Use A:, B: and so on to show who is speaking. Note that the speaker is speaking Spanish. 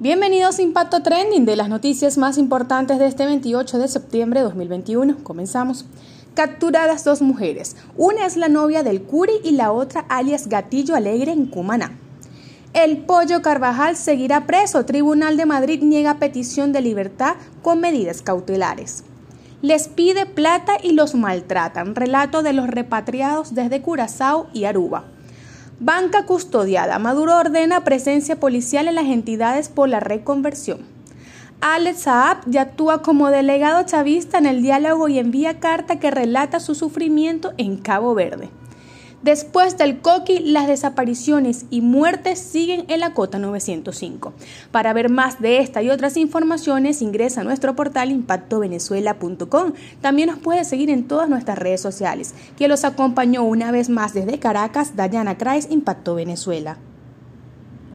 A: Bienvenidos a Impacto Trending de las noticias más importantes de este 28 de septiembre de 2021. Comenzamos. Capturadas dos mujeres. Una es la novia del Curi y la otra alias Gatillo Alegre en Cumaná. El Pollo Carvajal seguirá preso. Tribunal de Madrid niega petición de libertad con medidas cautelares. Les pide plata y los maltratan. Relato de los repatriados desde Curazao y Aruba. Banca custodiada. Maduro ordena presencia policial en las entidades por la reconversión. Alex Saab ya actúa como delegado chavista en el diálogo y envía carta que relata su sufrimiento en Cabo Verde. Después del coqui, las desapariciones y muertes siguen en la cota 905. Para ver más de esta y otras informaciones, ingresa a nuestro portal impactovenezuela.com. También nos puede seguir en todas nuestras redes sociales. Quien los acompañó una vez más desde Caracas, Dayana Crais, Impacto Venezuela.